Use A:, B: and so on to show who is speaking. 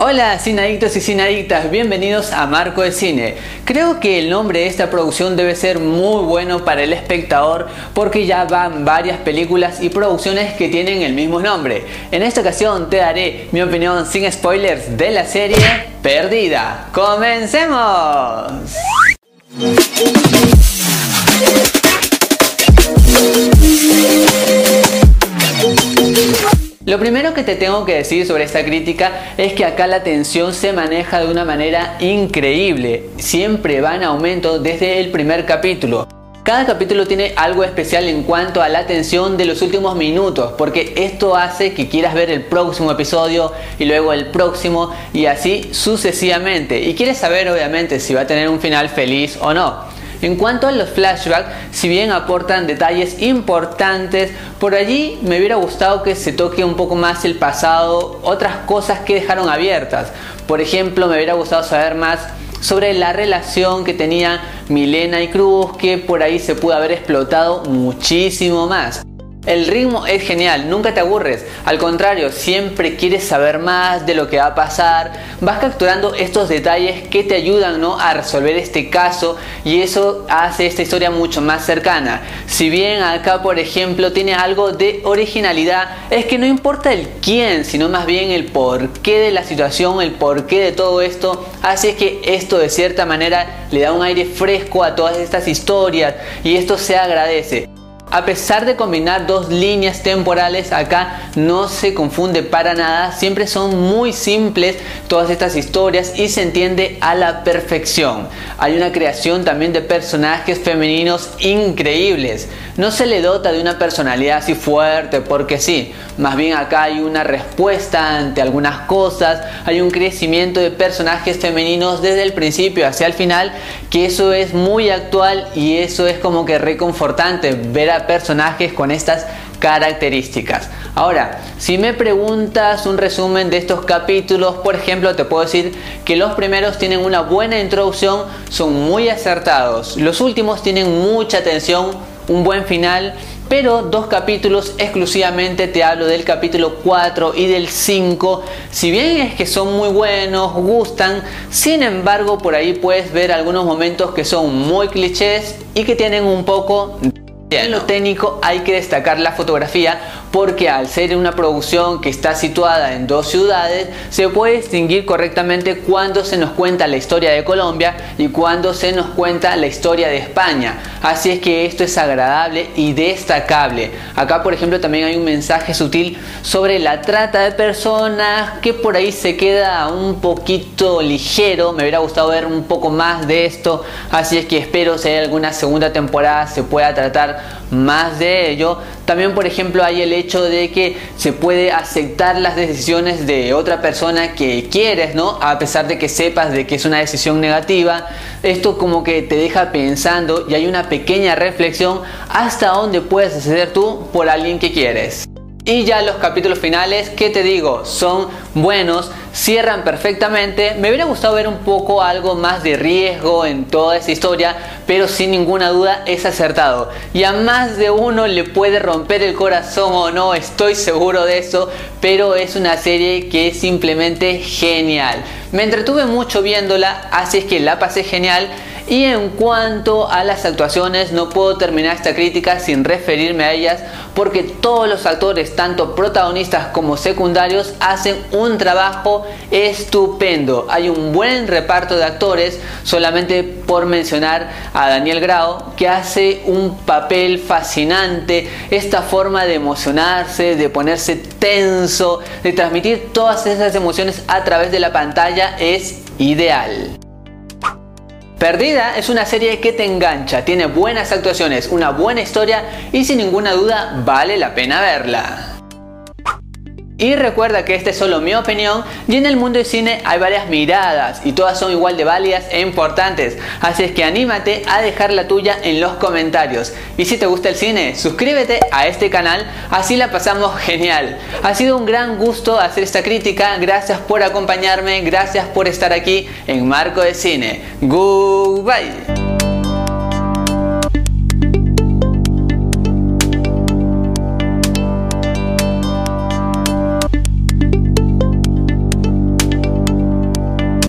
A: Hola cineadictos y cineadictas, bienvenidos a Marco de Cine. Creo que el nombre de esta producción debe ser muy bueno para el espectador porque ya van varias películas y producciones que tienen el mismo nombre. En esta ocasión te daré mi opinión sin spoilers de la serie Perdida. ¡Comencemos! Que te tengo que decir sobre esta crítica es que acá la tensión se maneja de una manera increíble. Siempre va en aumento desde el primer capítulo. Cada capítulo tiene algo especial en cuanto a la tensión de los últimos minutos, porque esto hace que quieras ver el próximo episodio y luego el próximo y así sucesivamente. Y quieres saber obviamente si va a tener un final feliz o no. En cuanto a los flashbacks, si bien aportan detalles importantes, por allí me hubiera gustado que se toque un poco más el pasado, otras cosas que dejaron abiertas. Por ejemplo, me hubiera gustado saber más sobre la relación que tenían Milena y Cruz, que por ahí se pudo haber explotado muchísimo más. El ritmo es genial, nunca te aburres, al contrario, siempre quieres saber más de lo que va a pasar, vas capturando estos detalles que te ayudan ¿no? a resolver este caso y eso hace esta historia mucho más cercana. Si bien acá, por ejemplo, tiene algo de originalidad, es que no importa el quién, sino más bien el porqué de la situación, el porqué de todo esto, hace que esto de cierta manera le da un aire fresco a todas estas historias y esto se agradece. A pesar de combinar dos líneas temporales, acá no se confunde para nada, siempre son muy simples todas estas historias y se entiende a la perfección. Hay una creación también de personajes femeninos increíbles. No se le dota de una personalidad así fuerte porque sí, más bien acá hay una respuesta ante algunas cosas, hay un crecimiento de personajes femeninos desde el principio hacia el final, que eso es muy actual y eso es como que reconfortante ver a personajes con estas características. Ahora, si me preguntas un resumen de estos capítulos, por ejemplo, te puedo decir que los primeros tienen una buena introducción, son muy acertados. Los últimos tienen mucha atención, un buen final, pero dos capítulos exclusivamente te hablo del capítulo 4 y del 5. Si bien es que son muy buenos, gustan, sin embargo por ahí puedes ver algunos momentos que son muy clichés y que tienen un poco en lo técnico hay que destacar la fotografía porque al ser una producción que está situada en dos ciudades se puede distinguir correctamente cuando se nos cuenta la historia de Colombia y cuando se nos cuenta la historia de España. Así es que esto es agradable y destacable. Acá por ejemplo también hay un mensaje sutil sobre la trata de personas que por ahí se queda un poquito ligero. Me hubiera gustado ver un poco más de esto. Así es que espero si hay alguna segunda temporada se pueda tratar más de ello. También, por ejemplo, hay el hecho de que se puede aceptar las decisiones de otra persona que quieres, ¿no? A pesar de que sepas de que es una decisión negativa. Esto como que te deja pensando y hay una pequeña reflexión hasta dónde puedes acceder tú por alguien que quieres. Y ya los capítulos finales, ¿qué te digo? Son buenos, cierran perfectamente. Me hubiera gustado ver un poco algo más de riesgo en toda esa historia, pero sin ninguna duda es acertado. Y a más de uno le puede romper el corazón o no, estoy seguro de eso, pero es una serie que es simplemente genial. Me entretuve mucho viéndola, así es que la pasé genial y en cuanto a las actuaciones, no puedo terminar esta crítica sin referirme a ellas porque todos los actores, tanto protagonistas como secundarios, hacen un trabajo estupendo. Hay un buen reparto de actores, solamente por mencionar a Daniel Grau, que hace un papel fascinante, esta forma de emocionarse, de ponerse tenso, de transmitir todas esas emociones a través de la pantalla es ideal. Perdida es una serie que te engancha, tiene buenas actuaciones, una buena historia y sin ninguna duda vale la pena verla. Y recuerda que esta es solo mi opinión y en el mundo del cine hay varias miradas y todas son igual de válidas e importantes. Así es que anímate a dejar la tuya en los comentarios. Y si te gusta el cine, suscríbete a este canal, así la pasamos genial. Ha sido un gran gusto hacer esta crítica, gracias por acompañarme, gracias por estar aquí en Marco de Cine. Goodbye.